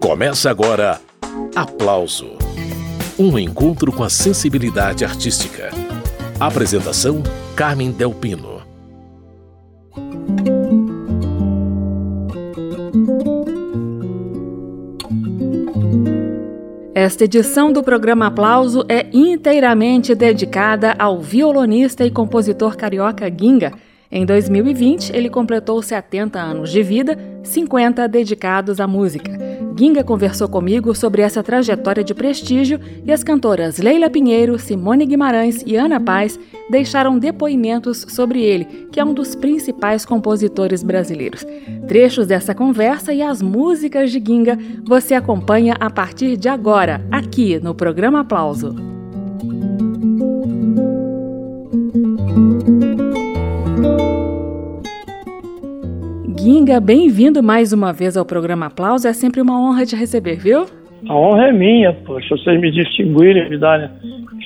Começa agora Aplauso Um encontro com a sensibilidade artística. Apresentação: Carmen Delpino. Esta edição do programa Aplauso é inteiramente dedicada ao violonista e compositor carioca Ginga em 2020, ele completou 70 anos de vida, 50 dedicados à música. Ginga conversou comigo sobre essa trajetória de prestígio e as cantoras Leila Pinheiro, Simone Guimarães e Ana Paz deixaram depoimentos sobre ele, que é um dos principais compositores brasileiros. Trechos dessa conversa e as músicas de Ginga você acompanha a partir de agora, aqui no programa Aplauso. Ginga, bem-vindo mais uma vez ao programa Aplauso. É sempre uma honra te receber, viu? A honra é minha, poxa. Vocês me distinguirem, me darem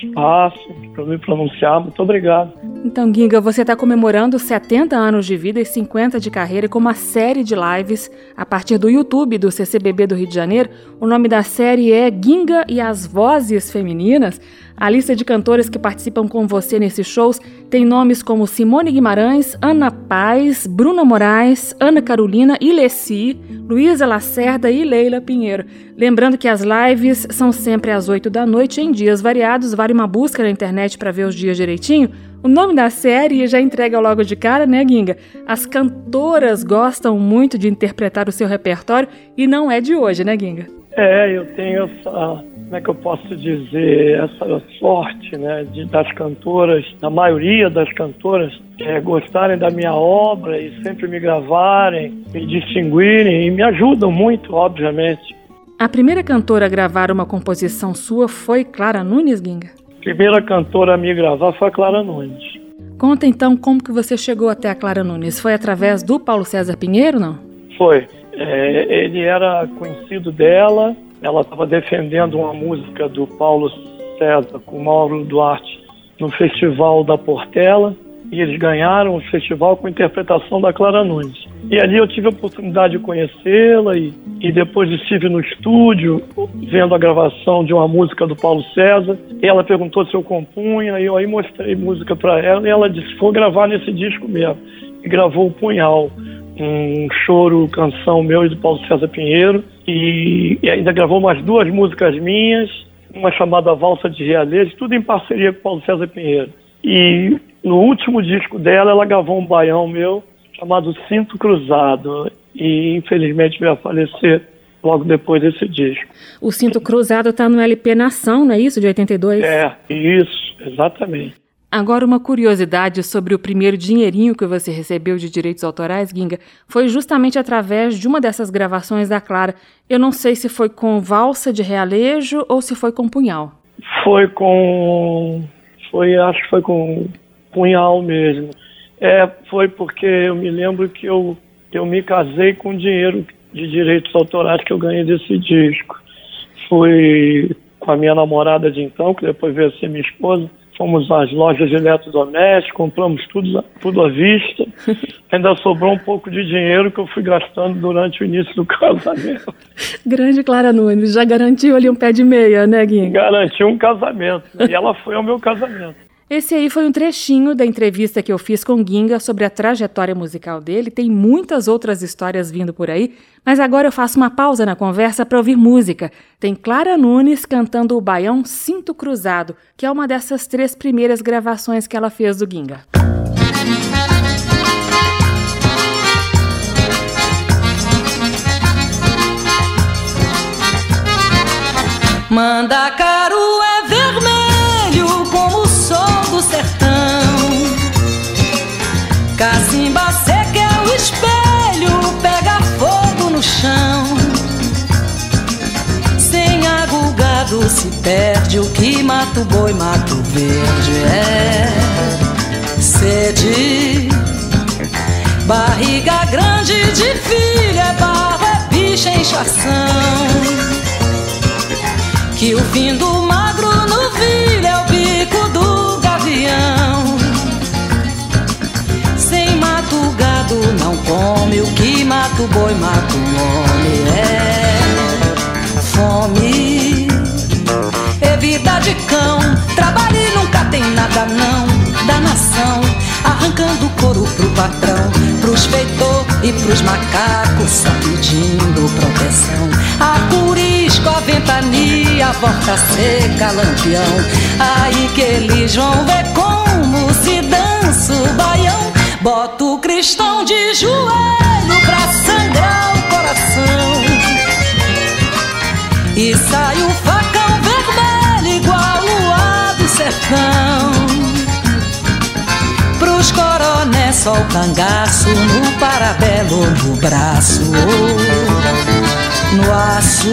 espaço para me pronunciar. Muito obrigado. Então, Ginga, você está comemorando 70 anos de vida e 50 de carreira com uma série de lives a partir do YouTube do CCBB do Rio de Janeiro. O nome da série é Ginga e as Vozes Femininas. A lista de cantoras que participam com você nesses shows tem nomes como Simone Guimarães, Ana Paz, Bruna Moraes, Ana Carolina Ilessi, Luísa Lacerda e Leila Pinheiro. Lembrando que as lives são sempre às 8 da noite em dias variados. Vale uma busca na internet para ver os dias direitinho. O nome da série já entrega logo de cara, né, Ginga? As cantoras gostam muito de interpretar o seu repertório e não é de hoje, né, Ginga? É, eu tenho essa como é que eu posso dizer, essa sorte né, de, das cantoras, da maioria das cantoras, é, gostarem da minha obra e sempre me gravarem, me distinguirem e me ajudam muito, obviamente. A primeira cantora a gravar uma composição sua foi Clara Nunes, Ginga? A primeira cantora a me gravar foi a Clara Nunes. Conta então como que você chegou até a Clara Nunes. Foi através do Paulo César Pinheiro, não? Foi. É, ele era conhecido dela, ela estava defendendo uma música do Paulo César com Mauro Duarte no Festival da Portela e eles ganharam o festival com interpretação da Clara Nunes. E ali eu tive a oportunidade de conhecê-la e, e depois estive no estúdio vendo a gravação de uma música do Paulo César. Ela perguntou se eu compunha e eu aí mostrei música para ela e ela disse: "Vou gravar nesse disco mesmo". E gravou o Punhal um choro, canção meu e do Paulo César Pinheiro. E, e, ainda gravou mais duas músicas minhas, uma chamada Valsa de Realejo, tudo em parceria com o Paulo César Pinheiro. E no último disco dela, ela gravou um baião meu chamado Cinto Cruzado. E infelizmente veio a falecer logo depois desse disco. O Cinto Cruzado está no LP Nação, não é isso? De 82? É, isso, exatamente. Agora, uma curiosidade sobre o primeiro dinheirinho que você recebeu de direitos autorais, Ginga, foi justamente através de uma dessas gravações da Clara. Eu não sei se foi com valsa de realejo ou se foi com punhal. Foi com. Foi, acho que foi com punhal mesmo. É, foi porque eu me lembro que eu, eu me casei com dinheiro de direitos autorais que eu ganhei desse disco. Fui com a minha namorada de então, que depois veio a ser minha esposa fomos às lojas de eletrodomésticos, compramos tudo, tudo à vista. Ainda sobrou um pouco de dinheiro que eu fui gastando durante o início do casamento. Grande Clara Nunes, já garantiu ali um pé de meia, né, Guinho? Garantiu um casamento. E ela foi ao meu casamento. Esse aí foi um trechinho da entrevista que eu fiz com Ginga sobre a trajetória musical dele. Tem muitas outras histórias vindo por aí, mas agora eu faço uma pausa na conversa para ouvir música. Tem Clara Nunes cantando o baião Cinto Cruzado, que é uma dessas três primeiras gravações que ela fez do Ginga. Manda caro espelho, pega fogo no chão. Sem agulgado se perde o que mata o boi, mata o verde. É sede, barriga grande de filha, é barro, é bicha, é inchação. Que o fim do magro no vilho gado não come, o que mata o boi mata o homem. É fome, é vida de cão. Trabalhe nunca tem nada, não, da nação. Arrancando couro pro patrão, pros feitor e pros macacos, só pedindo proteção. A curisco, a ventania, a volta seca, lampião. Aí que eles vão ver como Bota o cristão de joelho pra sangrar o coração. E sai o facão vermelho igual luar do sertão. Pros coroné só o cangaço No parabelo no braço. No aço.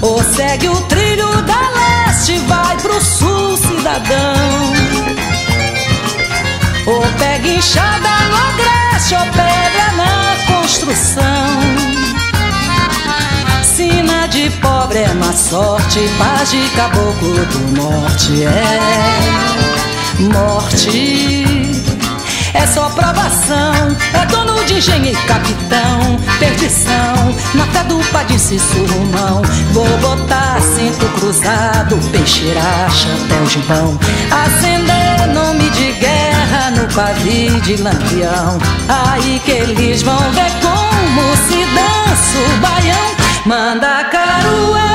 Ou segue o trilho da leste Vai pro sul cidadão Ou pega enxada no agreste Ou pedra na construção Sina de pobre é má sorte, paz de caboclo do norte é morte. É só provação, é dono de engenho e capitão, perdição, na fé do padre surumão. Vou botar cinto cruzado, peixeira, chapéu gibão, acender nome de guerra no pavio de lampião. Aí que eles vão ver como se dança o baião. Manda caro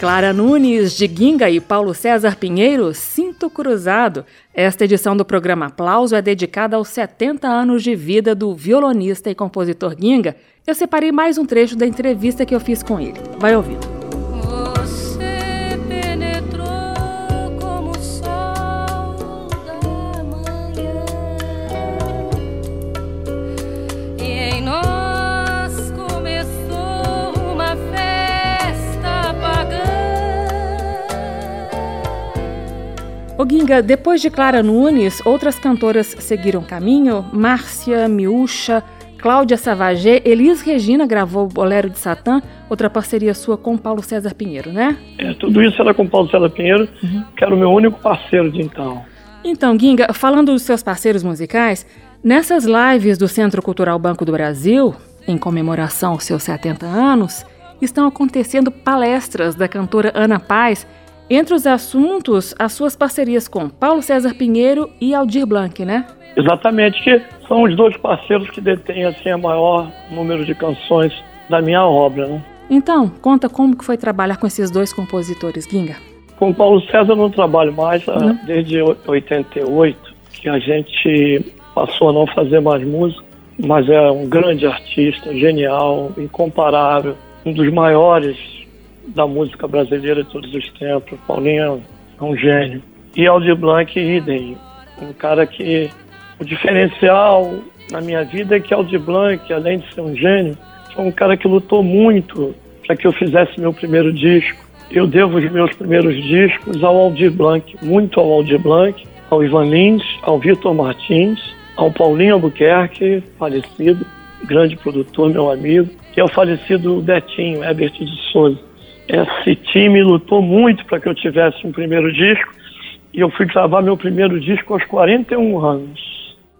Clara Nunes de Guinga e Paulo César Pinheiro, Cinto Cruzado. Esta edição do programa Aplauso é dedicada aos 70 anos de vida do violonista e compositor Guinga. Eu separei mais um trecho da entrevista que eu fiz com ele. Vai ouvindo. O Ginga, depois de Clara Nunes, outras cantoras seguiram caminho. Márcia, Miúcha, Cláudia Savagé, Elis Regina gravou Bolero de Satã, outra parceria sua com Paulo César Pinheiro, né? É, tudo isso era com Paulo César Pinheiro, uhum. que era o meu único parceiro de então. Então, Ginga, falando dos seus parceiros musicais, nessas lives do Centro Cultural Banco do Brasil, em comemoração aos seus 70 anos, estão acontecendo palestras da cantora Ana Paz entre os assuntos, as suas parcerias com Paulo César Pinheiro e Aldir Blanc, né? Exatamente, que são os dois parceiros que detêm assim, a maior número de canções da minha obra, né? Então, conta como que foi trabalhar com esses dois compositores, Ginga. Com Paulo César eu não trabalho mais uhum. desde 88, que a gente passou a não fazer mais música, mas é um grande artista, genial, incomparável, um dos maiores da música brasileira de todos os tempos. Paulinho é um gênio. E Aldir Blanc, idem. Um cara que. O diferencial na minha vida é que Aldir Blanc, além de ser um gênio, foi um cara que lutou muito para que eu fizesse meu primeiro disco. Eu devo os meus primeiros discos ao Aldir Blanc, muito ao Aldir Blanc, ao Ivan Lins, ao Vitor Martins, ao Paulinho Albuquerque, falecido, grande produtor, meu amigo, e ao falecido Betinho, Herbert de Souza esse time lutou muito para que eu tivesse um primeiro disco e eu fui gravar meu primeiro disco aos 41 anos.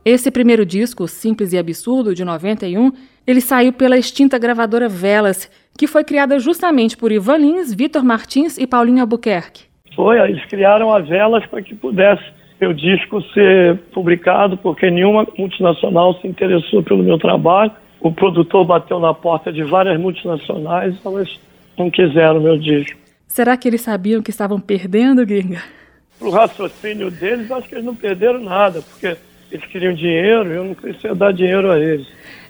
Esse primeiro disco, Simples e Absurdo, de 91, ele saiu pela extinta gravadora Velas, que foi criada justamente por Ivan Lins, Vitor Martins e Paulinho Albuquerque. Foi, eles criaram a Velas para que pudesse meu disco ser publicado, porque nenhuma multinacional se interessou pelo meu trabalho. O produtor bateu na porta de várias multinacionais, elas não quiseram meu disco. Será que eles sabiam que estavam perdendo, Ginga? Pro raciocínio deles, acho que eles não perderam nada, porque eles queriam dinheiro e eu não queria dar dinheiro a eles.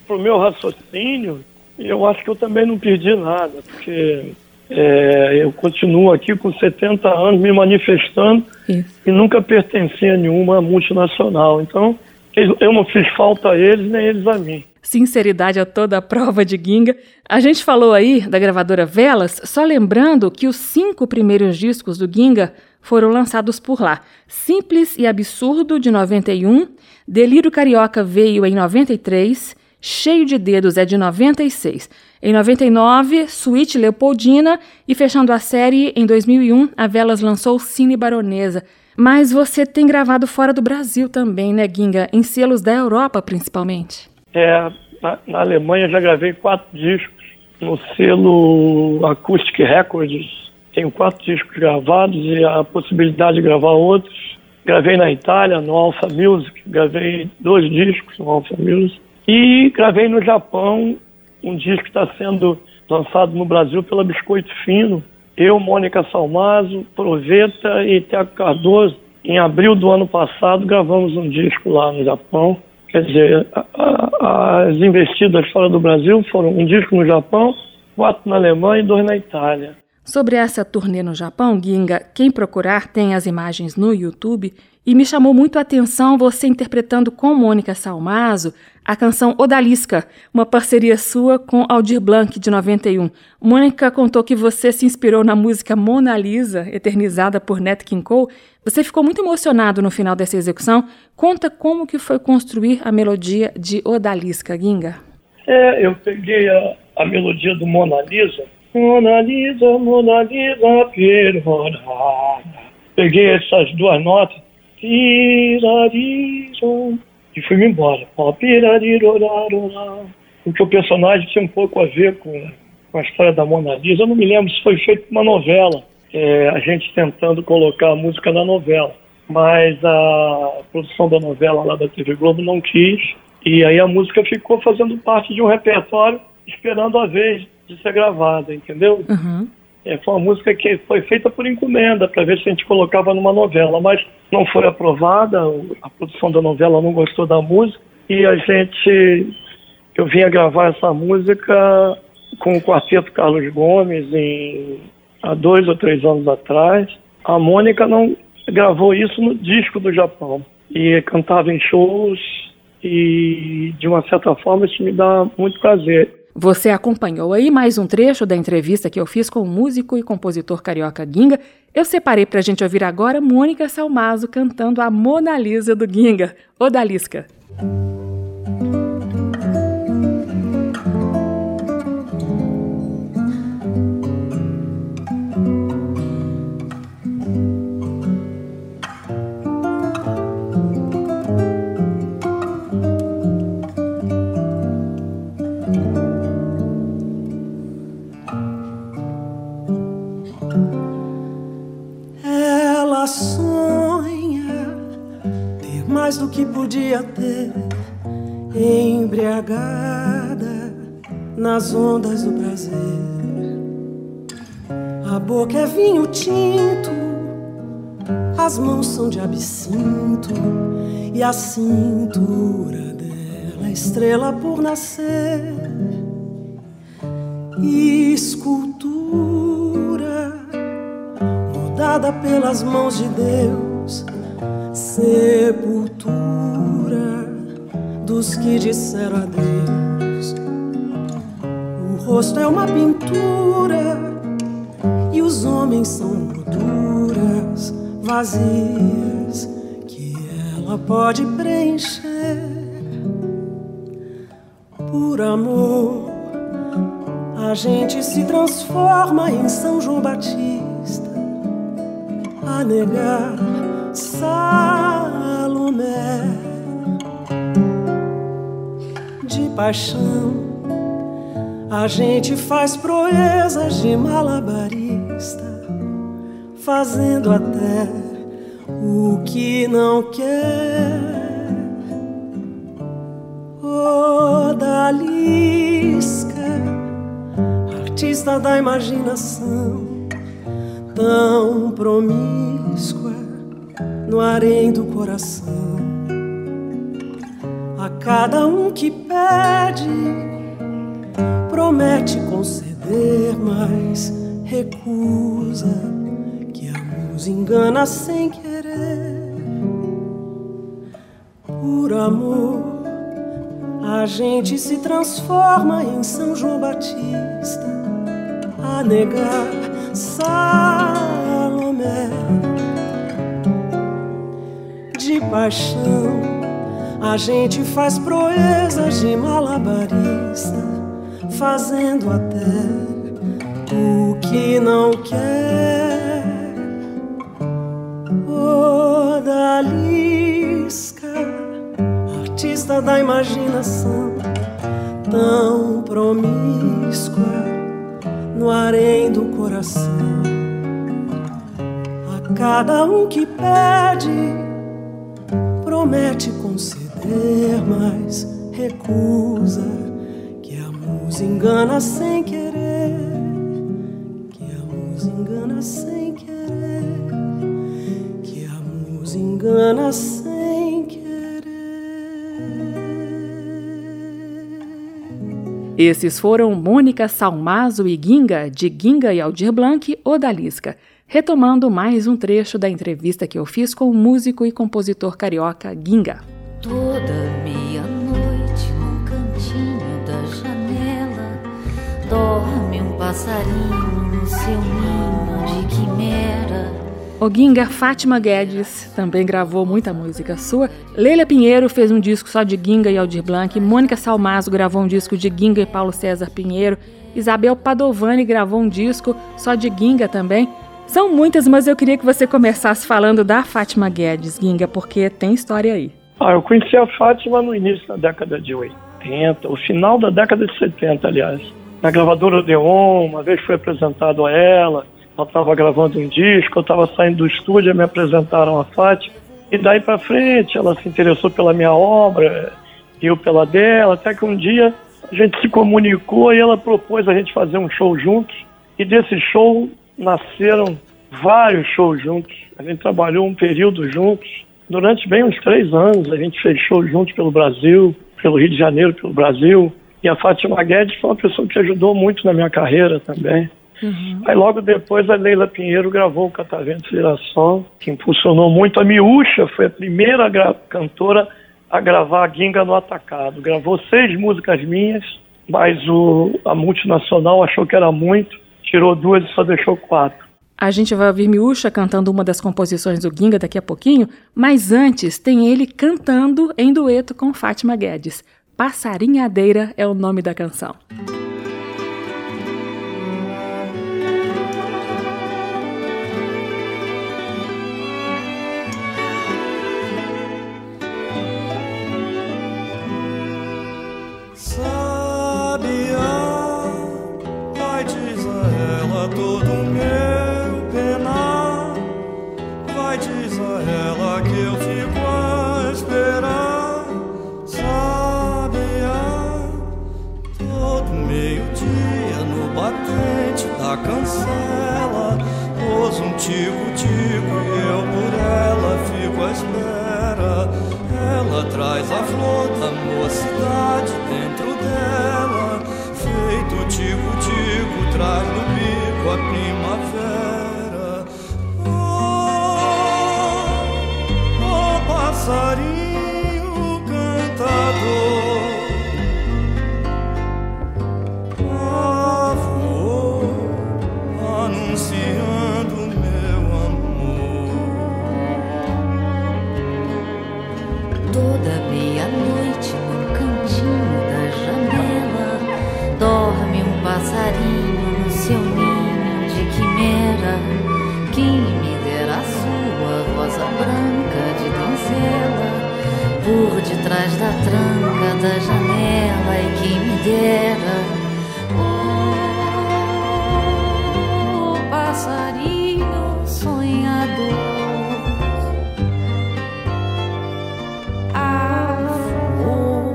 Pro meu raciocínio, eu acho que eu também não perdi nada, porque É, eu continuo aqui com 70 anos me manifestando Isso. e nunca pertenci a nenhuma multinacional. Então, eu não fiz falta a eles, nem eles a mim. Sinceridade a toda a prova de Ginga. A gente falou aí da gravadora Velas, só lembrando que os cinco primeiros discos do Ginga foram lançados por lá. Simples e Absurdo, de 91, Delírio Carioca veio em 93, Cheio de Dedos é de 96. Em 99, Suíte Leopoldina e fechando a série, em 2001, a Velas lançou Cine Baronesa. Mas você tem gravado fora do Brasil também, né, Ginga? Em selos da Europa, principalmente. É, na, na Alemanha já gravei quatro discos. No selo Acoustic Records, tenho quatro discos gravados e a possibilidade de gravar outros. Gravei na Itália, no Alpha Music, gravei dois discos no Alpha Music. E gravei no Japão um disco que está sendo lançado no Brasil pela Biscoito Fino. Eu, Mônica Salmazo, Proveta e Tiago Cardoso, em abril do ano passado, gravamos um disco lá no Japão. Quer dizer, a, a, as investidas fora do Brasil foram um disco no Japão, quatro na Alemanha e dois na Itália. Sobre essa turnê no Japão, Ginga, quem procurar tem as imagens no YouTube e me chamou muito a atenção você interpretando com Mônica Salmazo a canção Odalisca, uma parceria sua com Aldir Blanc, de 91. Mônica contou que você se inspirou na música Mona Lisa, eternizada por Nat King Cole. Você ficou muito emocionado no final dessa execução. Conta como que foi construir a melodia de Odalisca, Ginga. É, eu peguei a, a melodia do Mona Lisa. Mona Lisa, Mona Lisa, perorada. Peguei essas duas notas. Tirariram e fui-me embora. Porque o personagem tinha um pouco a ver com, com a história da Mona Lisa. Eu não me lembro se foi feito uma novela, é, a gente tentando colocar a música na novela. Mas a produção da novela lá da TV Globo não quis. E aí a música ficou fazendo parte de um repertório, esperando a vez de ser gravada, entendeu? Uhum. É, foi uma música que foi feita por encomenda, para ver se a gente colocava numa novela, mas não foi aprovada, a produção da novela não gostou da música, e a gente, eu vinha gravar essa música com o quarteto Carlos Gomes em, há dois ou três anos atrás. A Mônica não gravou isso no disco do Japão, e cantava em shows, e de uma certa forma isso me dá muito prazer. Você acompanhou aí mais um trecho da entrevista que eu fiz com o músico e compositor carioca Ginga. Eu separei para a gente ouvir agora Mônica Salmazo cantando a Mona Lisa do Ginga, Odalisca. Que podia ter, embriagada nas ondas do prazer. A boca é vinho tinto, as mãos são de absinto, e a cintura dela é estrela por nascer. Escultura mudada pelas mãos de Deus, sepultura dos que disseram adeus. O rosto é uma pintura e os homens são molduras vazias que ela pode preencher. Por amor, a gente se transforma em São João Batista a negar Salomé paixão. A gente faz proezas de malabarista, fazendo até o que não quer. Odalisca, artista da imaginação, tão promíscua no harém do coração cada um que pede, promete conceder, mas recusa, que a musa engana sem querer. Por amor, a gente se transforma em São João Batista a negar Salomé de paixão. A gente faz proezas de malabarista, fazendo até o que não quer. Odalisca, artista da imaginação, tão promíscua no harém do coração. A cada um que pede, promete conceder, mas recusa que a música engana sem querer engana sem querer, que a musa engana sem querer. Esses foram Mônica Salmazo e Ginga, de Ginga e Aldir Blanc, Odalisca, retomando mais um trecho da entrevista que eu fiz com o músico e compositor carioca Ginga. Toda meia-noite no cantinho da janela dorme um passarinho no seu ninho de quimera. Oguinga Fátima Guedes também gravou muita música sua. Leila Pinheiro fez um disco só de Ginga e Aldir Blanc. Mônica Salmazo gravou um disco de Ginga e Paulo César Pinheiro. Isabel Padovani gravou um disco só de Ginga também. São muitas, mas eu queria que você começasse falando da Fátima Guedes, Ginga, porque tem história aí. Ah, eu conheci a Fátima no início da década de 80, o final da década de 70, aliás. Na gravadora Odeon, uma vez foi apresentado a ela ela estava gravando um disco, eu estava saindo do estúdio, me apresentaram a Fátima. E daí para frente ela se interessou pela minha obra, eu pela dela, até que um dia a gente se comunicou e ela propôs a gente fazer um show juntos. E desse show nasceram vários shows juntos. A gente trabalhou um período juntos. Durante bem uns três anos a gente fez shows juntos pelo Brasil, pelo Rio de Janeiro, pelo Brasil. E a Fátima Guedes foi uma pessoa que ajudou muito na minha carreira também. Uhum. Aí logo depois a Leila Pinheiro gravou o Catavento Girassol, que impulsionou muito. A Miúcha foi a primeira cantora a gravar a Ginga no Atacado. Gravou seis músicas minhas, mas o, a multinacional achou que era muito, tirou duas e só deixou quatro. A gente vai ouvir Miúcha cantando uma das composições do Ginga daqui a pouquinho, mas antes tem ele cantando em dueto com Fátima Guedes. Passarinhadeira é o nome da canção. contigo, digo, e eu por ela fico à espera. Ela traz a flor do atrás da tranca da janela e que me dera o passarinho sonhador. Avô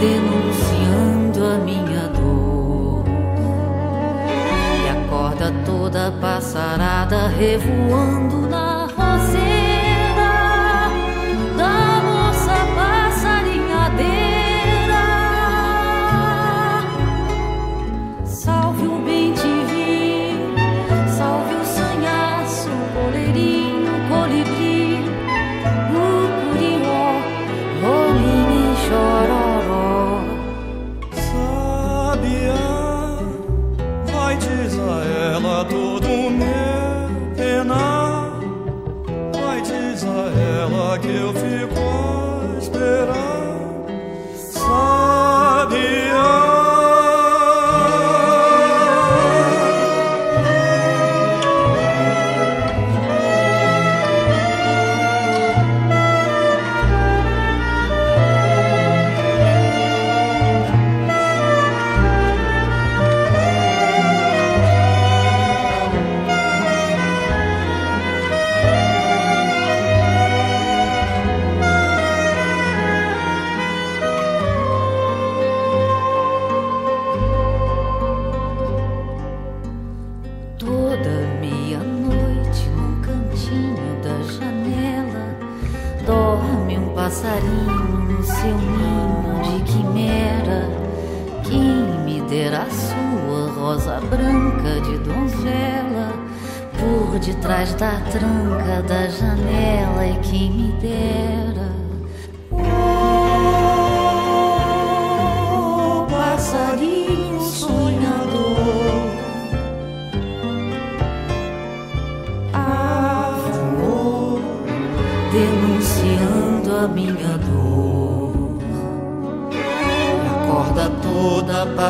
denunciando a minha dor. E acorda toda passarada revoando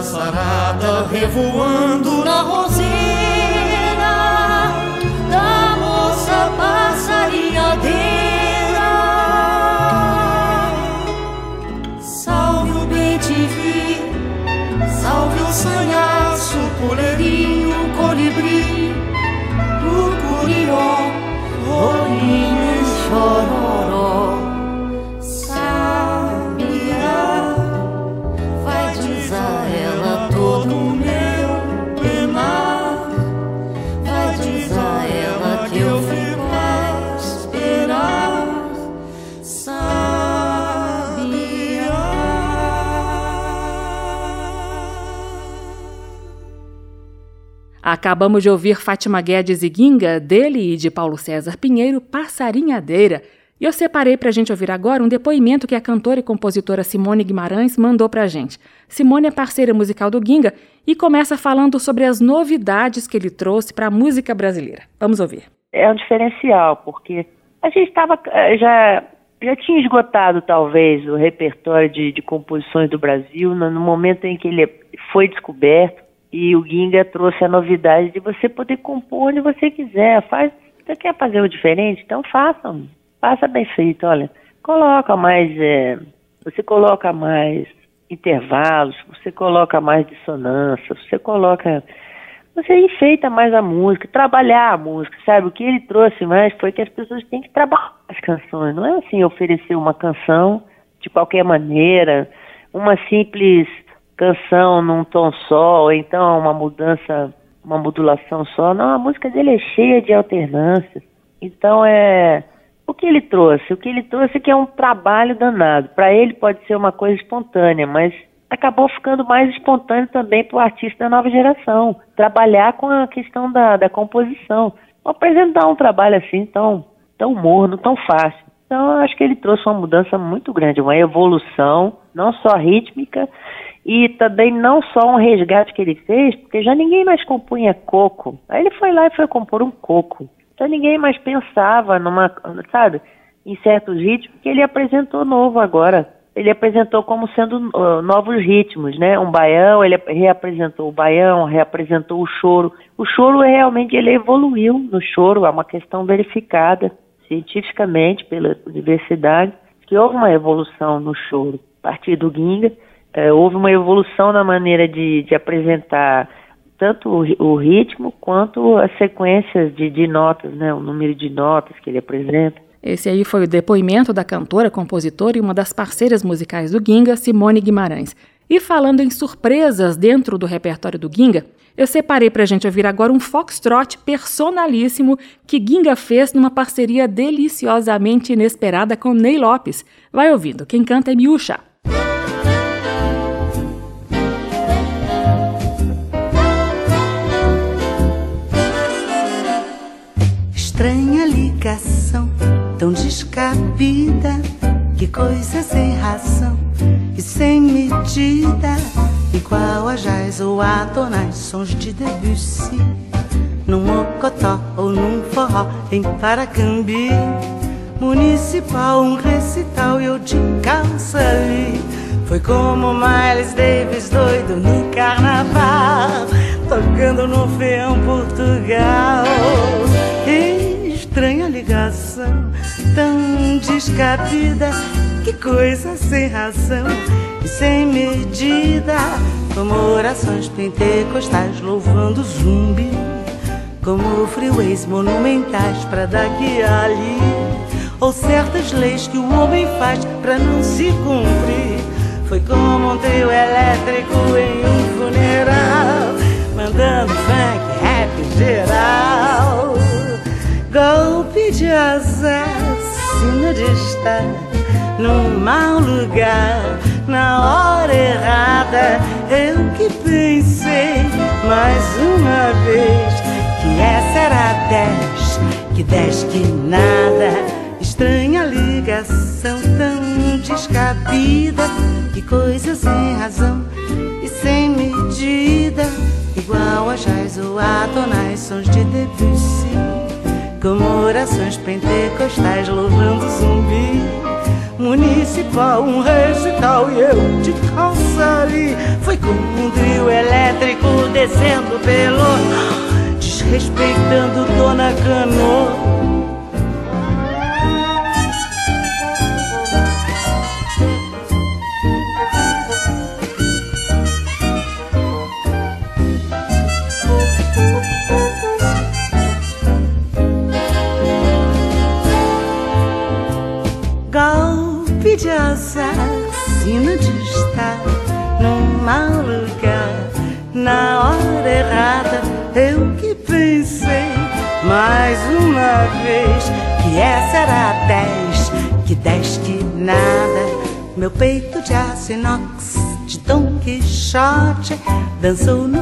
passarada revoando Acabamos de ouvir Fátima Guedes e Ginga, dele e de Paulo César Pinheiro, Passarinhadeira. E eu separei para a gente ouvir agora um depoimento que a cantora e compositora Simone Guimarães mandou para a gente. Simone é parceira musical do Ginga e começa falando sobre as novidades que ele trouxe para a música brasileira. Vamos ouvir. É um diferencial, porque a gente estava já já tinha esgotado talvez o repertório de, de composições do Brasil no, no momento em que ele foi descoberto e o Ginga trouxe a novidade de você poder compor onde você quiser. Faz, você quer fazer o diferente? Então faça, faça bem feito. Olha, coloca mais, é, você coloca mais intervalos, você coloca mais dissonância, você coloca, você enfeita mais a música, trabalhar a música, sabe? O que ele trouxe mais foi que as pessoas têm que trabalhar as canções. Não é assim oferecer uma canção de qualquer maneira, uma simples canção num tom só, ou então uma mudança, uma modulação só. Não, a música dele é cheia de alternâncias. Então é o que ele trouxe. O que ele trouxe é que é um trabalho danado. Para ele pode ser uma coisa espontânea, mas acabou ficando mais espontâneo também para o artista da nova geração. Trabalhar com a questão da, da composição. Apresentar um trabalho assim tão, tão morno, tão fácil. Então, eu acho que ele trouxe uma mudança muito grande, uma evolução, não só rítmica, e também não só um resgate que ele fez, porque já ninguém mais compunha coco. Aí ele foi lá e foi compor um coco. Então ninguém mais pensava numa, sabe, em certos ritmos que ele apresentou novo agora. Ele apresentou como sendo uh, novos ritmos, né? Um baião, ele reapresentou o baião, reapresentou o choro. O choro realmente ele evoluiu no choro, é uma questão verificada cientificamente pela universidade que houve uma evolução no choro a partir do Ginga é, houve uma evolução na maneira de, de apresentar tanto o, o, ritmo quanto as sequências de, de notas, né, o número de notas que ele apresenta. Esse aí foi o depoimento da cantora, compositora e uma das parceiras musicais do Ginga, Simone Guimarães. E falando em surpresas dentro do repertório do Ginga, eu separei para a gente ouvir agora um foxtrot personalíssimo que Ginga fez numa parceria deliciosamente inesperada com Ney Lopes. Vai ouvindo, quem canta é Miúcha. Tão descabida. Que coisa sem razão e sem medida. Igual a jazz ou a tonais sons de Debussy. Num mocotó ou num forró em Paracambi. Municipal, um recital e eu de calça ali. Foi como Miles Davis doido no carnaval, tocando no feão Portugal. Estranha ligação, tão descabida. Que coisa sem razão e sem medida. Como orações pentecostais louvando zumbi. Como freeways monumentais pra daqui e ali. Ou certas leis que o homem faz pra não se cumprir. Foi como um trio elétrico em um funeral, mandando funk, rap geral. Golpe de azar, de estar num mau lugar, na hora errada. Eu que pensei, uma vez que essa era dez, que dez que nada. Estranha ligação tão descabida, que coisa sem razão e sem medida, igual a jazz ou a tonais sons de Debussy, como orações pentecostais louvando zumbi municipal, um recital e eu de calça ali. Foi como um trio elétrico descendo pelo, desrespeitando Dona Canoa. canção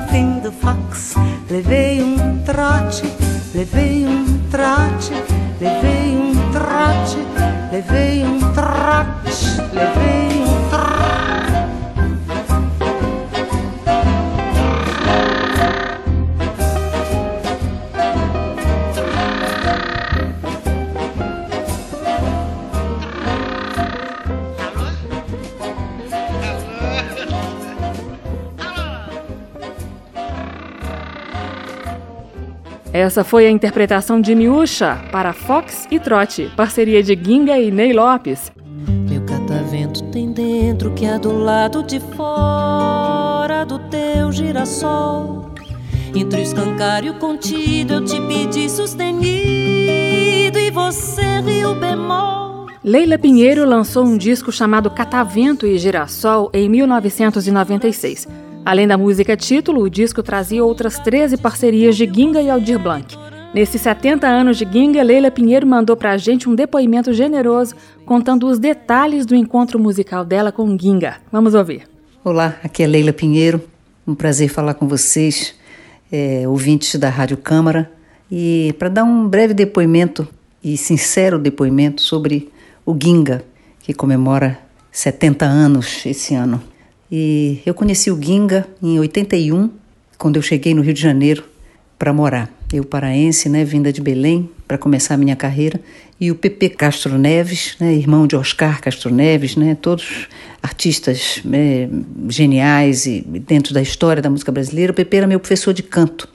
Essa foi a interpretação de Miúcha para Fox e Trote, parceria de Ginga e Ney Lopes. Meu catavento tem dentro que é do lado de fora do teu girassol. Entre o escancário contido eu te pedi sustenido e você riu bemol. Leila Pinheiro lançou um disco chamado Catavento e Girassol em 1996. Além da música título, o disco trazia outras 13 parcerias de Ginga e Aldir Blanc. Nesses 70 anos de Ginga, Leila Pinheiro mandou pra gente um depoimento generoso contando os detalhes do encontro musical dela com Ginga. Vamos ouvir. Olá, aqui é Leila Pinheiro. Um prazer falar com vocês, é, ouvintes da Rádio Câmara, e para dar um breve depoimento e sincero depoimento sobre o Ginga, que comemora 70 anos esse ano. E eu conheci o Ginga em 81, quando eu cheguei no Rio de Janeiro para morar. Eu paraense, né, vinda de Belém para começar a minha carreira, e o Pepe Castro Neves, né, irmão de Oscar Castro Neves, né, todos artistas né, geniais e dentro da história da música brasileira. O Pepe era meu professor de canto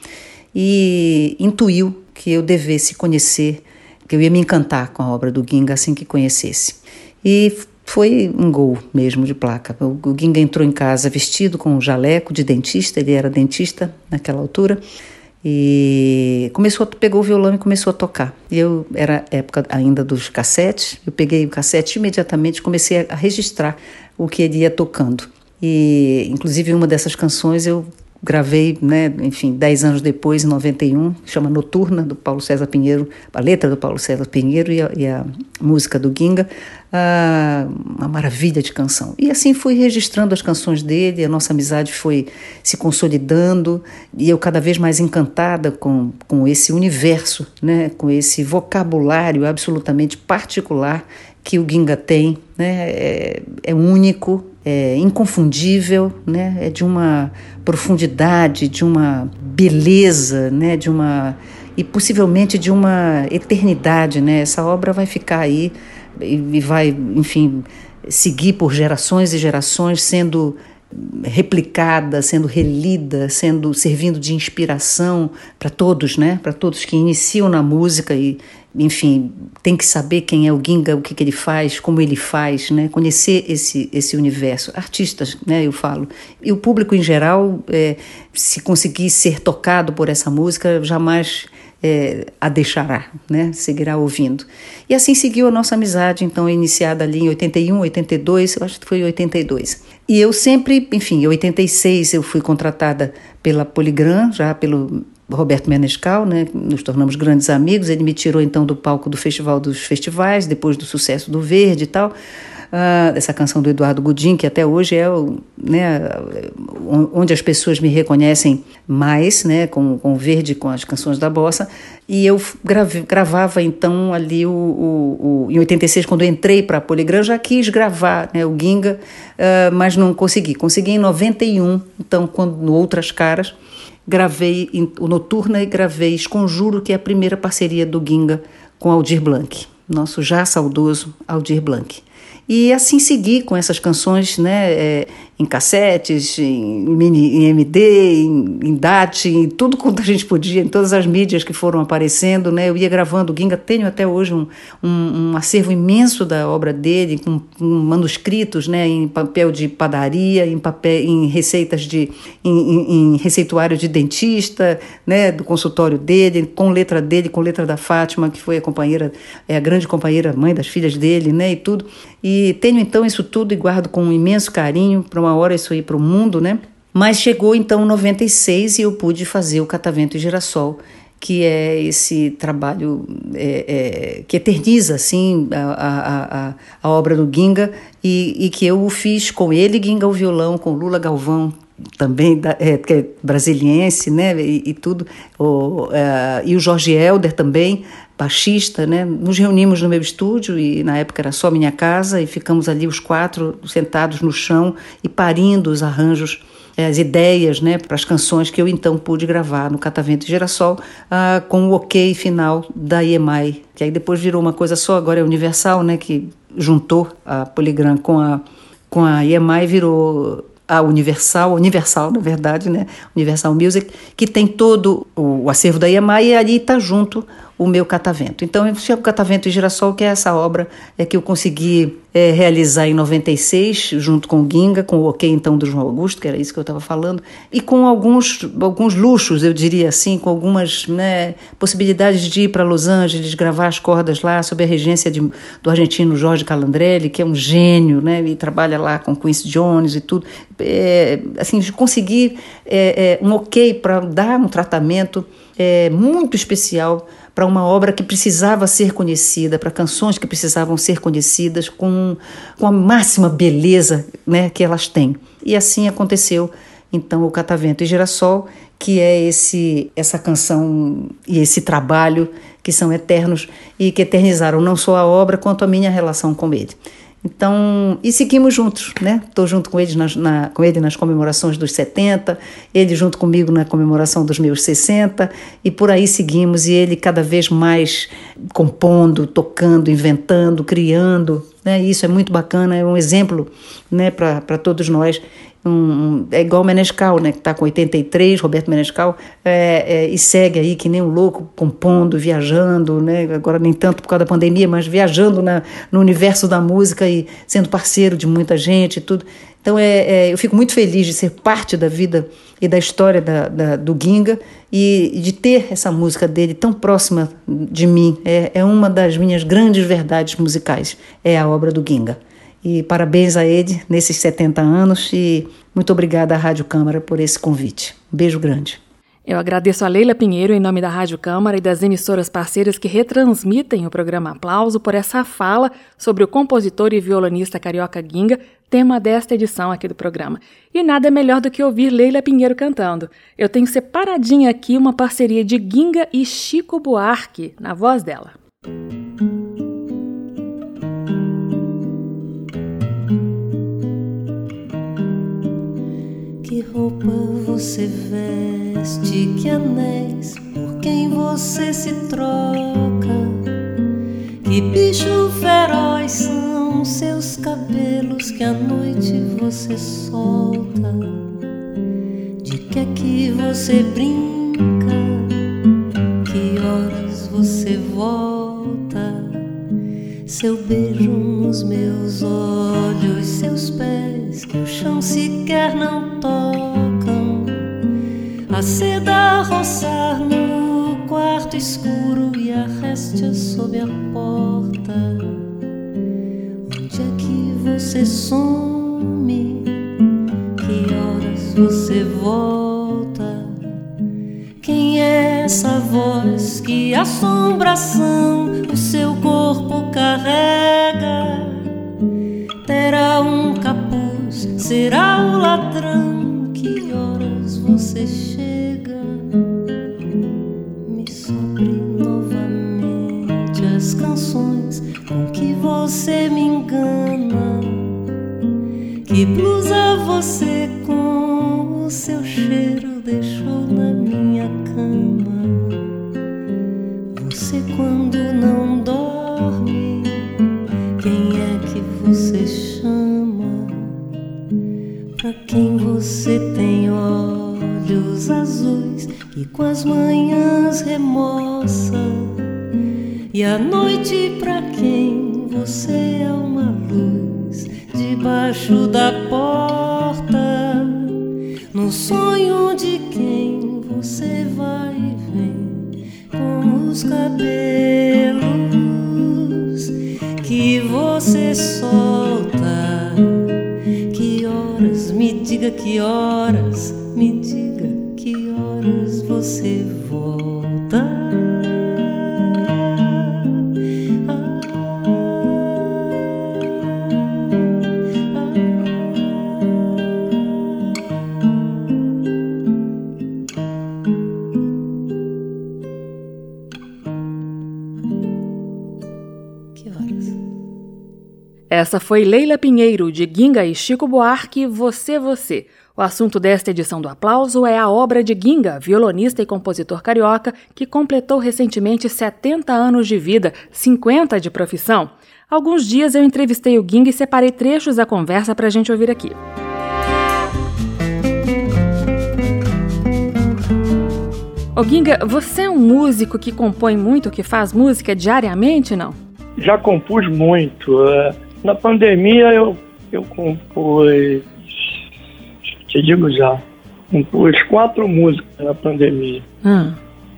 e intuiu que eu devesse conhecer, que eu ia me encantar com a obra do Ginga assim que conhecesse. E foi um gol mesmo de placa. O Ginga entrou em casa vestido com um jaleco de dentista, ele era dentista naquela altura, e começou, pegou o violão e começou a tocar. E eu era época ainda dos cassetes, eu peguei o cassete imediatamente comecei a registrar o que ele ia tocando. E inclusive uma dessas canções eu gravei, né, enfim, dez anos depois, em 91, chama Noturna, do Paulo César Pinheiro, a letra do Paulo César Pinheiro e a, e a música do Ginga, ah, uma maravilha de canção. E assim fui registrando as canções dele, a nossa amizade foi se consolidando e eu cada vez mais encantada com, com esse universo, né, com esse vocabulário absolutamente particular que o Ginga tem, né, é, é único, é inconfundível, né? é de uma profundidade, de uma beleza, né? de uma e possivelmente de uma eternidade, né? Essa obra vai ficar aí e, vai, enfim, seguir por gerações e gerações sendo replicada, sendo relida, sendo servindo de inspiração para todos, né? Para todos que iniciam na música e, enfim, tem que saber quem é o Ginga, o que, que ele faz, como ele faz, né? Conhecer esse esse universo, artistas, né? Eu falo e o público em geral, é, se conseguir ser tocado por essa música, jamais é, a deixará, né? Seguirá ouvindo. E assim seguiu a nossa amizade, então, iniciada ali em 81, 82, eu acho que foi em 82. E eu sempre, enfim, em 86 eu fui contratada pela Poligram, já pelo Roberto Menescal, né? Nos tornamos grandes amigos. Ele me tirou então do palco do Festival dos Festivais, depois do sucesso do Verde e tal uh, essa canção do Eduardo Gudim, que até hoje é o, né, onde as pessoas me reconhecem mais, né, com, com o verde, com as canções da bossa. E eu grave, gravava então ali o, o, o, em 86, quando eu entrei para a Poligram, já quis gravar né, o Ginga, uh, mas não consegui. Consegui em 91, então, quando no Outras Caras, gravei o Noturna e gravei Esconjuro, que é a primeira parceria do Ginga com Aldir Blanc, nosso já saudoso Aldir Blanc. E assim segui com essas canções, né, é, em cassetes, em, mini, em MD, em, em DAT, em tudo quanto a gente podia, em todas as mídias que foram aparecendo, né, eu ia gravando. O Ginga tenho até hoje um, um, um acervo imenso da obra dele, com, com, manuscritos, né, em papel de padaria, em papel, em receitas de, em, em receituário de dentista, né, do consultório dele, com letra dele, com letra da Fátima, que foi a companheira, é a grande companheira, mãe das filhas dele, né, e tudo. E tenho então isso tudo e guardo com um imenso carinho para uma hora isso ir para o mundo, né? Mas chegou então 96 e eu pude fazer o Catavento e Girassol, que é esse trabalho é, é, que eterniza assim a, a, a, obra do Ginga e, e que eu fiz com ele, Ginga, o violão, com Lula Galvão, também da, é, é brasiliense, né, e, e tudo, o, é, e o Jorge Helder também, baixista, né? Nos reunimos no meu estúdio e na época era só minha casa e ficamos ali os quatro sentados no chão e parindo os arranjos, eh, as ideias, né, para as canções que eu então pude gravar no Catavento e Girassol, ah, com o ok final da EMI, que aí depois virou uma coisa só, agora é Universal, né, que juntou a Polygram com a com a EMI virou a Universal, Universal na verdade, né, Universal Music, que tem todo o acervo da EMI e ali está junto o meu catavento. Então, eu chamo Catavento e Girassol, que é essa obra é, que eu consegui é, realizar em 96, junto com o Ginga, com o OK então do João Augusto, que era isso que eu estava falando, e com alguns, alguns luxos, eu diria assim, com algumas né, possibilidades de ir para Los Angeles, gravar as cordas lá, sob a regência de, do argentino Jorge Calandrelli, que é um gênio, né, e trabalha lá com Quincy Jones e tudo. É, assim, conseguir é, é, um ok para dar um tratamento é, muito especial para uma obra que precisava ser conhecida, para canções que precisavam ser conhecidas com, com a máxima beleza né, que elas têm. E assim aconteceu, então, o Catavento e Girassol, que é esse essa canção e esse trabalho que são eternos e que eternizaram não só a obra, quanto a minha relação com ele. Então, e seguimos juntos, né? Estou junto com ele, nas, na, com ele nas comemorações dos 70, ele junto comigo na comemoração dos meus 60, e por aí seguimos, e ele cada vez mais compondo, tocando, inventando, criando, né? Isso é muito bacana, é um exemplo né, para todos nós um, é igual Menescal, né, que está com 83, Roberto Menescal, é, é, e segue aí que nem um louco, compondo, viajando, né, agora nem tanto por causa da pandemia, mas viajando na, no universo da música e sendo parceiro de muita gente e tudo. Então é, é, eu fico muito feliz de ser parte da vida e da história da, da, do Ginga e de ter essa música dele tão próxima de mim. É, é uma das minhas grandes verdades musicais, é a obra do Ginga. E parabéns a ele nesses 70 anos e muito obrigada à Rádio Câmara por esse convite. Um beijo grande. Eu agradeço a Leila Pinheiro, em nome da Rádio Câmara e das emissoras parceiras que retransmitem o programa Aplauso, por essa fala sobre o compositor e violonista carioca Ginga, tema desta edição aqui do programa. E nada melhor do que ouvir Leila Pinheiro cantando. Eu tenho separadinha aqui uma parceria de Ginga e Chico Buarque, na voz dela. Que roupa você veste, que anéis por quem você se troca? Que bicho feroz são seus cabelos que à noite você solta? De que é que você brinca? Que horas você volta? Seu beijo nos meus olhos, seus pés que o chão sequer não tocam. A seda roçar no quarto escuro e a réstia sob a porta. Onde é que você some? Que horas você volta? Que assombração o seu corpo carrega? será o ladrão? Que horas você chega? Me sobre novamente as canções com que você me engana. Que blusa você com o seu e com as manhãs remoça? E à noite pra quem você é uma luz debaixo da porta, no sonho de quem você vai e vem com os cabelos que você solta. Que horas, me diga que horas, me diga você Essa foi Leila Pinheiro, de Ginga e Chico Buarque, Você Você. O assunto desta edição do Aplauso é a obra de Ginga, violonista e compositor carioca, que completou recentemente 70 anos de vida, 50 de profissão. Alguns dias eu entrevistei o Ginga e separei trechos da conversa para a gente ouvir aqui. Ô Ginga, você é um músico que compõe muito, que faz música diariamente, não? Já compus muito. É, na pandemia eu, eu compus, te digo já, compus quatro músicas na pandemia. Hum.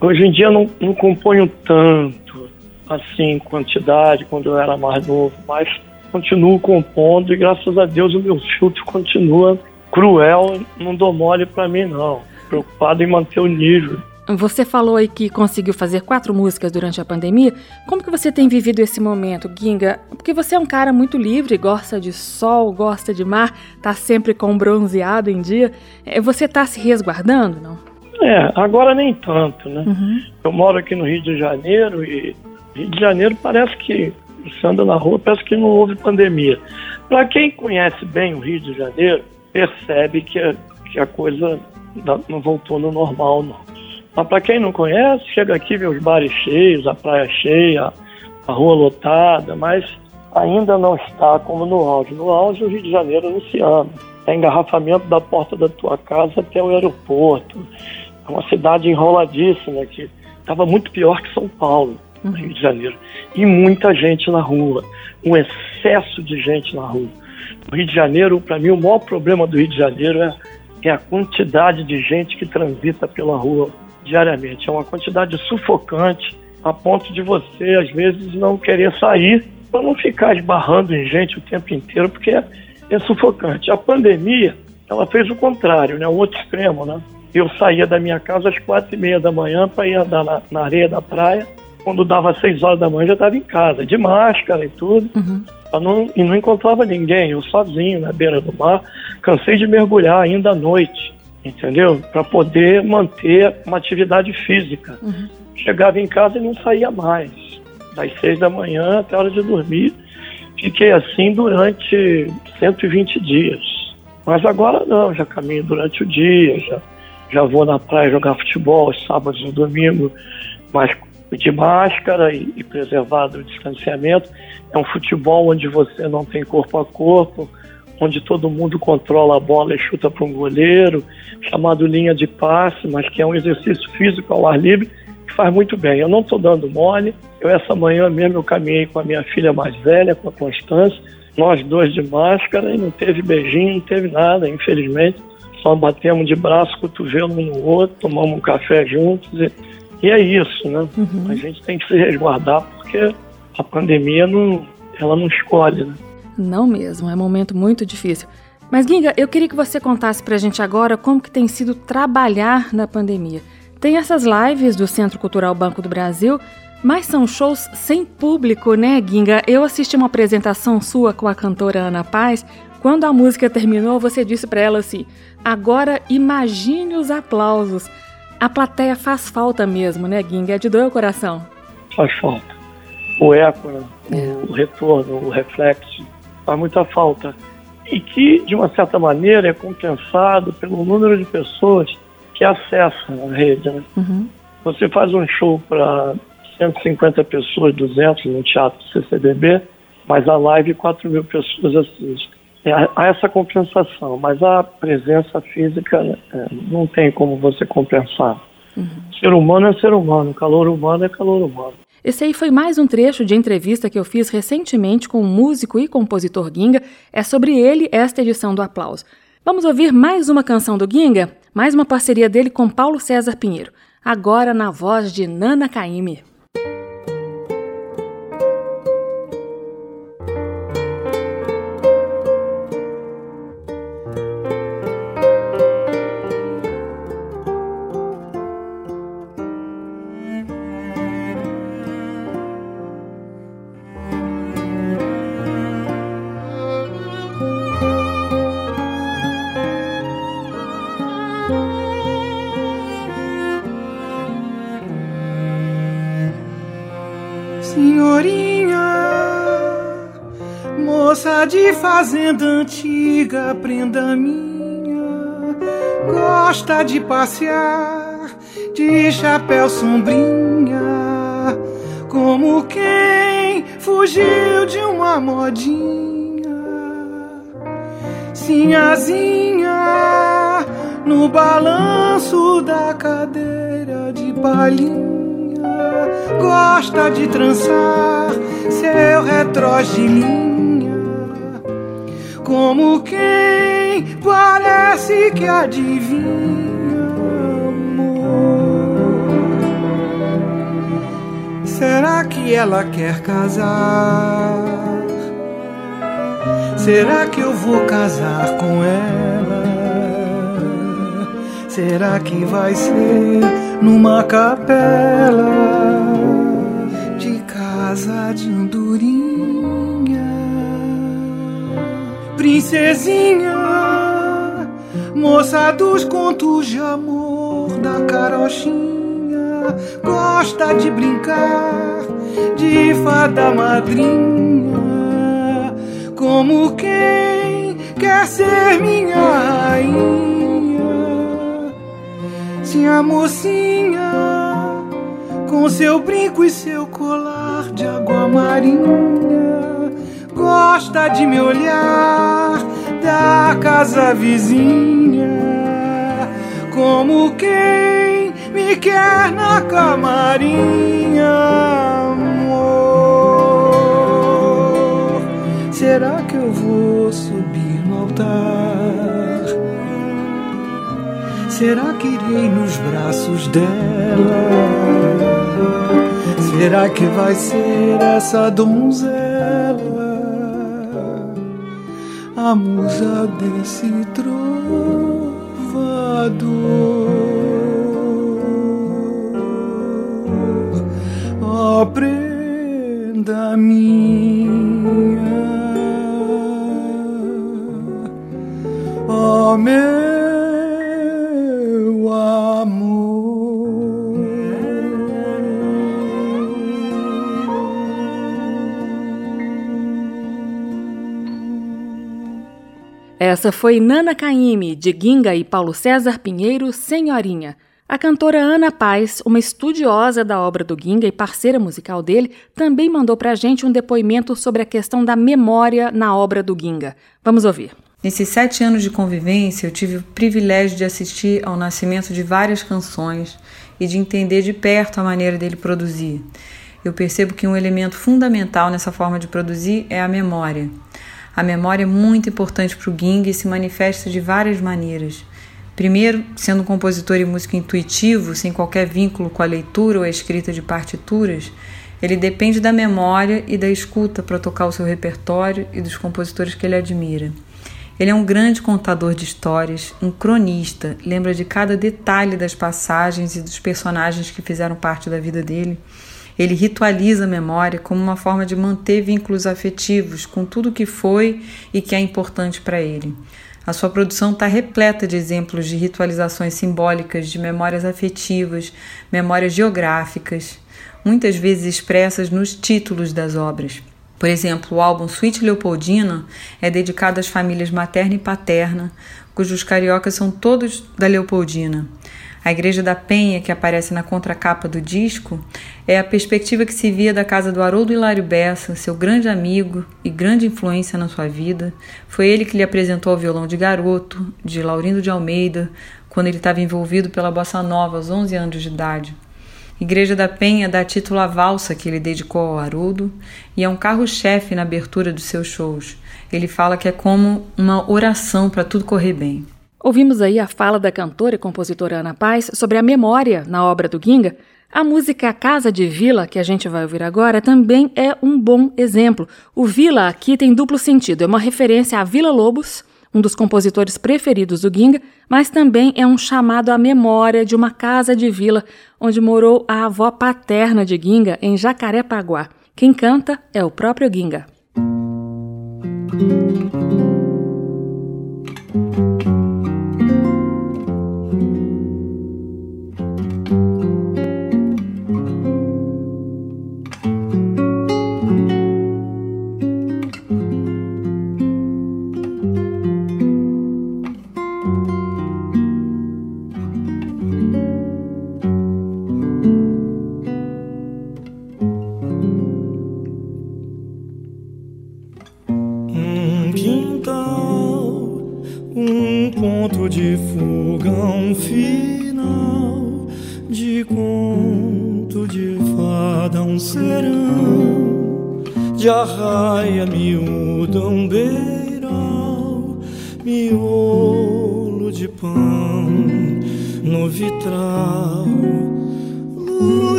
Hoje em dia não, não componho tanto, assim, quantidade, quando eu era mais novo, mas continuo compondo e graças a Deus o meu filtro continua cruel, não dou mole para mim não. Preocupado em manter o nível. Você falou aí que conseguiu fazer quatro músicas durante a pandemia. Como que você tem vivido esse momento, Ginga? Porque você é um cara muito livre, gosta de sol, gosta de mar, tá sempre com bronzeado em dia. É, você tá se resguardando, não? É, agora nem tanto, né? Uhum. Eu moro aqui no Rio de Janeiro e Rio de Janeiro parece que você anda na rua, parece que não houve pandemia. Para quem conhece bem o Rio de Janeiro, percebe que a, que a coisa não voltou no normal, não. Mas para quem não conhece, chega aqui vê os bares cheios, a praia cheia, a rua lotada, mas ainda não está como no auge. No auge, o Rio de Janeiro anunciando. É engarrafamento da porta da tua casa até o aeroporto. É uma cidade enroladíssima que estava muito pior que São Paulo, no Rio de Janeiro. E muita gente na rua, um excesso de gente na rua. No Rio de Janeiro, para mim, o maior problema do Rio de Janeiro é, é a quantidade de gente que transita pela rua diariamente. É uma quantidade sufocante a ponto de você, às vezes, não querer sair para não ficar esbarrando em gente o tempo inteiro, porque é, é sufocante. A pandemia, ela fez o contrário, né? o outro extremo. Né? Eu saía da minha casa às quatro e meia da manhã para ir andar na, na, areia da praia. Quando dava seis horas da manhã, já estava em casa, de máscara e tudo. Uhum. Não, e não encontrava ninguém, eu sozinho na beira do mar. Cansei de mergulhar ainda à noite entendeu? Para poder manter uma atividade física. Uhum. Chegava em casa e não saía mais. Das seis da manhã até a hora de dormir. Fiquei assim durante 120 dias. Mas agora não, já caminho durante o dia, já, já vou na praia jogar futebol, sábados e domingo, mas de máscara e, e preservado o distanciamento. É um futebol onde você não tem corpo a corpo, onde todo mundo controla a bola e chuta para um goleiro, chamado linha de passe, mas que é um exercício físico ao ar livre que faz muito bem. Eu não estou dando mole. Eu essa manhã mesmo eu caminhei com a minha filha mais velha, com a Constância, nós dois de máscara e não teve beijinho, não teve nada, infelizmente. Só batemos de braço, cotovelo um no outro, tomamos um café juntos e, e é isso, né? Uhum. A gente tem que se resguardar porque a pandemia não, ela não escolhe, né? Não mesmo, é um momento muito difícil. Mas, Ginga, eu queria que você contasse pra gente agora como que tem sido trabalhar na pandemia. Tem essas lives do Centro Cultural Banco do Brasil, mas são shows sem público, né, Ginga? Eu assisti uma apresentação sua com a cantora Ana Paz, Quando a música terminou, você disse para ela assim: agora imagine os aplausos. A plateia faz falta mesmo, né, Ginga? É de doer o coração. Faz falta. O eco, o retorno, o reflexo, faz muita falta. E que, de uma certa maneira, é compensado pelo número de pessoas que acessam a rede. Né? Uhum. Você faz um show para 150 pessoas, 200 no Teatro CCBB, mas a live 4 mil pessoas assistem. É, há essa compensação, mas a presença física é, não tem como você compensar. Uhum. Ser humano é ser humano, calor humano é calor humano. Esse aí foi mais um trecho de entrevista que eu fiz recentemente com o músico e compositor Ginga. É sobre ele esta edição do Aplauso. Vamos ouvir mais uma canção do Ginga? Mais uma parceria dele com Paulo César Pinheiro. Agora na voz de Nana Caymmi. De fazenda antiga, prenda minha, gosta de passear de chapéu sombrinha, como quem fugiu de uma modinha. Sinhazinha, no balanço da cadeira de palhinha, gosta de trançar seu retrogilinho como quem parece que adivinha. Será que ela quer casar? Será que eu vou casar com ela? Será que vai ser numa capela Princesinha, moça dos contos de amor da carochinha, gosta de brincar de fada madrinha, como quem quer ser minha rainha. Se a mocinha, com seu brinco e seu colar de água marinha gosta de me olhar da casa vizinha, como quem me quer na camarinha, amor. Será que eu vou subir no altar? Será que irei nos braços dela? Será que vai ser essa donzela? A musa desse trovador. Essa foi Nana Caymmi, de Ginga e Paulo César Pinheiro, Senhorinha. A cantora Ana Paz, uma estudiosa da obra do Ginga e parceira musical dele, também mandou pra gente um depoimento sobre a questão da memória na obra do Ginga. Vamos ouvir. Nesses sete anos de convivência, eu tive o privilégio de assistir ao nascimento de várias canções e de entender de perto a maneira dele produzir. Eu percebo que um elemento fundamental nessa forma de produzir é a memória. A memória é muito importante para o Ging e se manifesta de várias maneiras. Primeiro, sendo um compositor e músico intuitivo, sem qualquer vínculo com a leitura ou a escrita de partituras, ele depende da memória e da escuta para tocar o seu repertório e dos compositores que ele admira. Ele é um grande contador de histórias, um cronista, lembra de cada detalhe das passagens e dos personagens que fizeram parte da vida dele Ele ritualiza a memória como uma forma de manter vínculos afetivos com tudo que foi e que é importante para ele. A sua produção está repleta de exemplos de ritualizações simbólicas, de memórias afetivas, memórias geográficas, muitas vezes expressas nos títulos das obras. Por exemplo, o álbum Suite Leopoldina é dedicado às famílias materna e paterna, cujos cariocas são todos da Leopoldina. A Igreja da Penha, que aparece na contracapa do disco, é a perspectiva que se via da casa do Haroldo Hilário Bessa, seu grande amigo e grande influência na sua vida. Foi ele que lhe apresentou o violão de garoto, de Laurindo de Almeida, quando ele estava envolvido pela bossa nova aos 11 anos de idade. Igreja da Penha dá título à valsa que ele dedicou ao Haroldo e é um carro-chefe na abertura dos seus shows. Ele fala que é como uma oração para tudo correr bem. Ouvimos aí a fala da cantora e compositora Ana Paz sobre a memória na obra do Ginga. A música Casa de Vila, que a gente vai ouvir agora, também é um bom exemplo. O Vila aqui tem duplo sentido, é uma referência a Vila Lobos, um dos compositores preferidos do Ginga, mas também é um chamado à memória de uma casa de vila onde morou a avó paterna de Ginga, em Jacarepaguá. Quem canta é o próprio Ginga.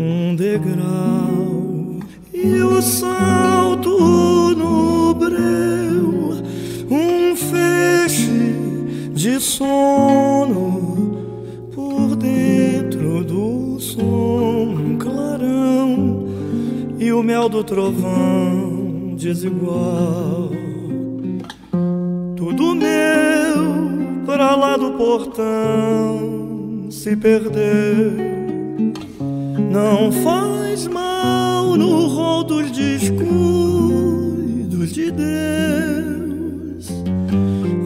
um degrau e o salto no breu, um feixe de sono por dentro do som, um clarão e o mel do trovão desigual tudo meu pra lá do portão se perdeu. Não faz mal no rol dos descuidos de Deus.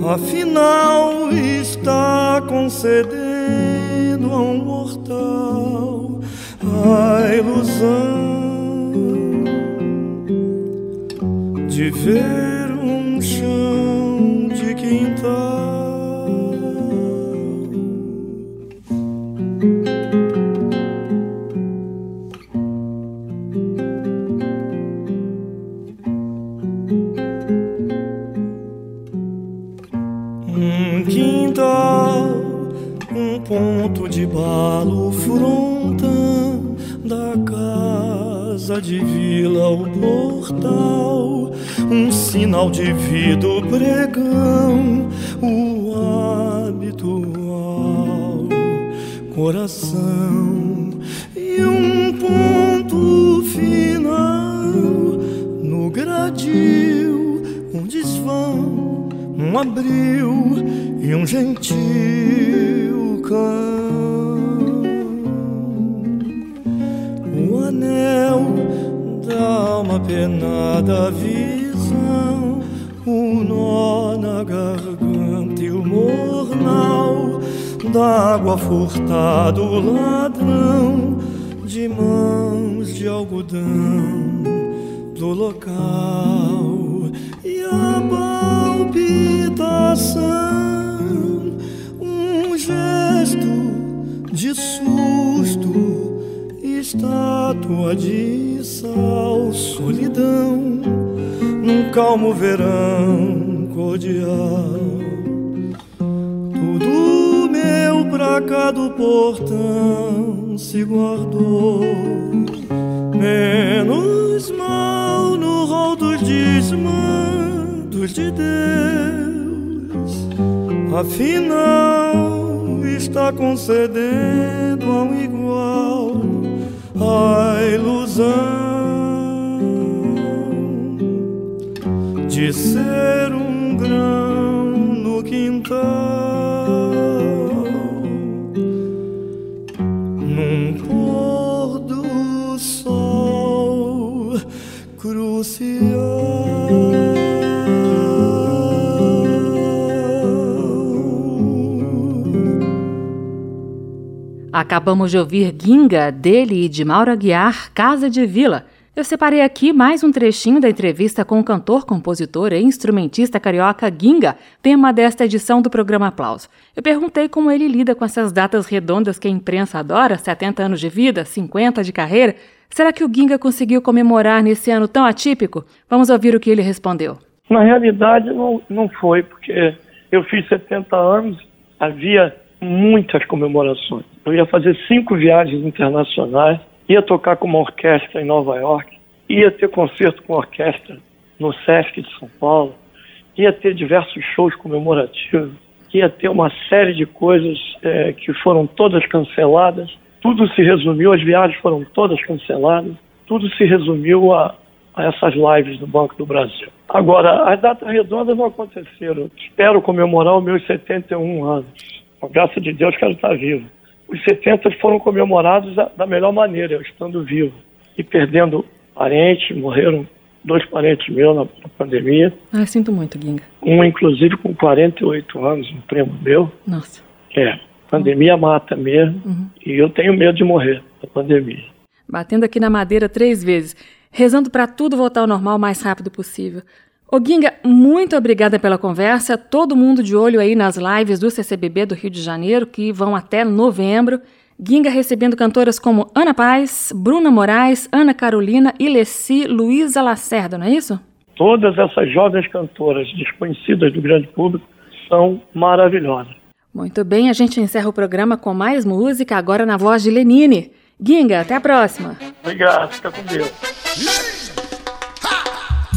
Afinal, está concedendo a um mortal a ilusão de ver um chão quintal. Ponto de balo frontão da casa de vila, o portal um sinal de vida, o pregão, o habitual coração e um ponto final no gradil, um desvão, um abril e um gentil. O anel dá uma penada vida um nó na garganta e o mornal d'água furtado, ladrão de mãos de algodão do local e a palpitação, lua de sal, solidão, num calmo verão cordial. Tudo meu pra cá do portão se guardou, menos mal no rol dos desmandos de Deus. Afinal está concedendo ao igual a ilusão de ser um grão no quintal, num pôr do sol crucial. Acabamos de ouvir Ginga, dele e de Mauro Aguiar, Casa de Vila. Eu separei aqui mais um trechinho da entrevista com o cantor, compositor e instrumentista carioca Ginga, tema desta edição do programa Aplauso. Eu perguntei como ele lida com essas datas redondas que a imprensa adora, 70 anos de vida, 50 de carreira. Será que o Ginga conseguiu comemorar nesse ano tão atípico? Vamos ouvir o que ele respondeu. Na realidade, não, não foi, porque eu fiz 70 anos, havia muitas comemorações. Eu ia fazer cinco viagens internacionais, ia tocar com uma orquestra em Nova York, ia ter concerto com orquestra no Sesc de São Paulo, ia ter diversos shows comemorativos, ia ter uma série de coisas é, que foram todas canceladas. Tudo se resumiu, as viagens foram todas canceladas, tudo se resumiu a, a essas lives do Banco do Brasil. Agora, as datas redondas não aconteceram. Espero comemorar os meus 71 anos. Com a graça de Deus, quero estar vivo. Os 70 foram comemorados da, da melhor maneira, eu estando vivo. E perdendo parentes, morreram dois parentes meus na, na pandemia. Ah, sinto muito, Guinga. Um, inclusive, com 48 anos, um primo meu. Nossa. É, pandemia uhum. mata mesmo. Uhum. E eu tenho medo de morrer da pandemia. Batendo aqui na madeira três vezes, rezando para tudo voltar ao normal o mais rápido possível. Ô Ginga, muito obrigada pela conversa. Todo mundo de olho aí nas lives do CCBB do Rio de Janeiro, que vão até novembro. Ginga recebendo cantoras como Ana Paz, Bruna Moraes, Ana Carolina, Ilessi, Luísa Lacerda, não é isso? Todas essas jovens cantoras desconhecidas do grande público são maravilhosas. Muito bem, a gente encerra o programa com mais música, agora na voz de Lenine. Ginga, até a próxima. Obrigado, fica com Deus.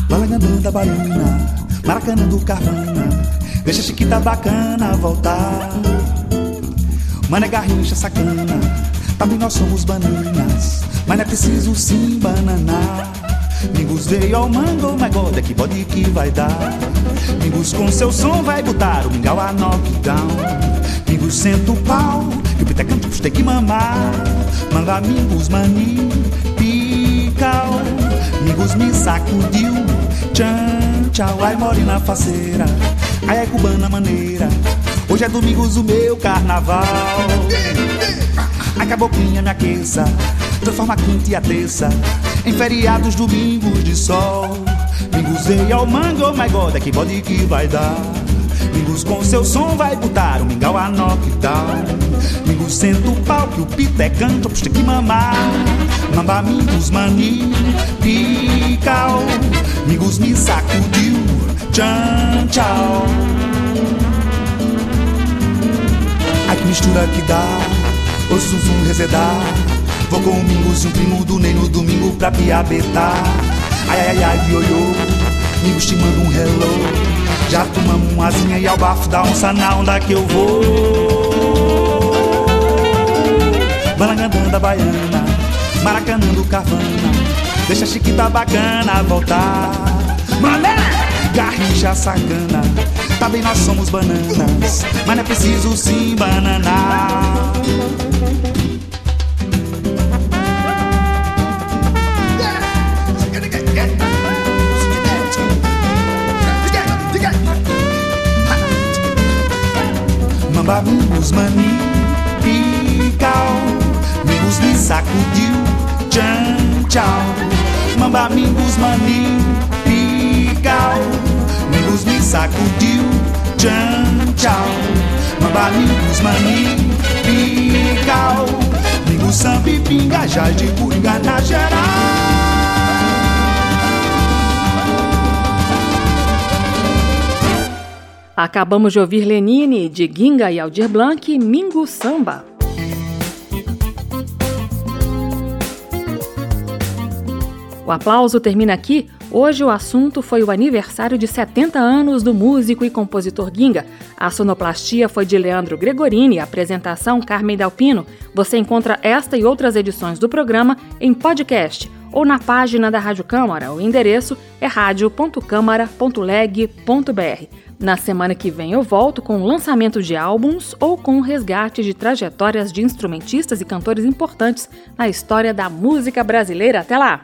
Balangandã da Baiana, Maracanã do Carvana, deixa a chiquita bacana voltar. Mané garrincha sacana, também nós somos bananas, mas não é preciso sim bananar. Mingus veio ao mango, mas God é que pode que vai dar. Mingus com seu som vai botar o mingau a knockdown. Mingus senta o pau, e o pitecante tem que mamar. Manga Mingus mani, pical. Mingus me sacudiu, tchan, tchau, ai morena faceira. Ai é cubana maneira, hoje é domingos o meu carnaval. Ai caboclinha me aqueça, transforma a quinta e a terça em feriados, domingos de sol. Mingos veio ao mango, oh my god, é que bode que vai dar. Mingos com seu som vai botar o mingau a knockdown. Mingos senta o pau que o pito é canto, tem que mamar. Mamba mani, pical. Mingos me sacudiu, tchan, tchau. Ai que mistura que dá, o zum resedar. Vou com o Mingos e um primo do Ney no domingo pra piabetar. Ai, ai, ai, ai, ioiô, Mingos te manda um hello. Já tomamos uma asinha e ao bafo da onça na onda que eu vou. Balangandã da Baiana, Maracanã do Carvana, deixa a chiquita bacana voltar. Mané, garrincha sacana, também nós somos bananas, mas não é preciso sim bananar. Mamba Mingos mani, pical Mingos me sacudiu, tchan, tchau. Mamba Mingos mani, pical Mingos me sacudiu, tchan, tchau. Mamba Mingos mani, pical no samba e pinga, já de Coringa na geral. Acabamos de ouvir Lenine, de Ginga e Aldir Blanc, Mingo Samba. O aplauso termina aqui. Hoje o assunto foi o aniversário de 70 anos do músico e compositor Ginga. A sonoplastia foi de Leandro Gregorini, a apresentação Carmen Dalpino. Você encontra esta e outras edições do programa em podcast ou na página da Rádio Câmara. O endereço é radio.câmara.leg.br. Na semana que vem eu volto com o lançamento de álbuns ou com o resgate de trajetórias de instrumentistas e cantores importantes na história da música brasileira. Até lá!